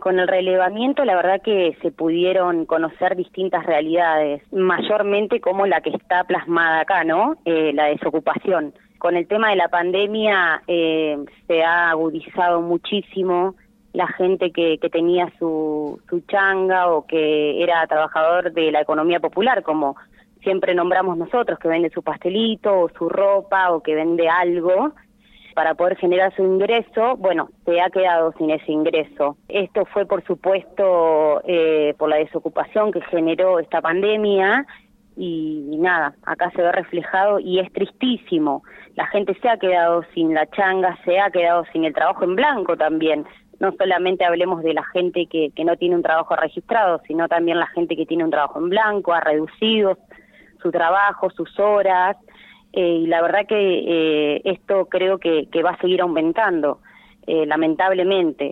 Con el relevamiento, la verdad que se pudieron conocer distintas realidades, mayormente como la que está plasmada acá, ¿no? Eh, la desocupación. Con el tema de la pandemia eh, se ha agudizado muchísimo la gente que, que tenía su, su changa o que era trabajador de la economía popular, como siempre nombramos nosotros, que vende su pastelito o su ropa o que vende algo para poder generar su ingreso, bueno, se ha quedado sin ese ingreso. Esto fue, por supuesto, eh, por la desocupación que generó esta pandemia y, nada, acá se ve reflejado y es tristísimo. La gente se ha quedado sin la changa, se ha quedado sin el trabajo en blanco también. No solamente hablemos de la gente que, que no tiene un trabajo registrado, sino también la gente que tiene un trabajo en blanco, ha reducido su trabajo, sus horas, eh, y la verdad que eh, esto creo que, que, va a seguir aumentando, eh, lamentablemente.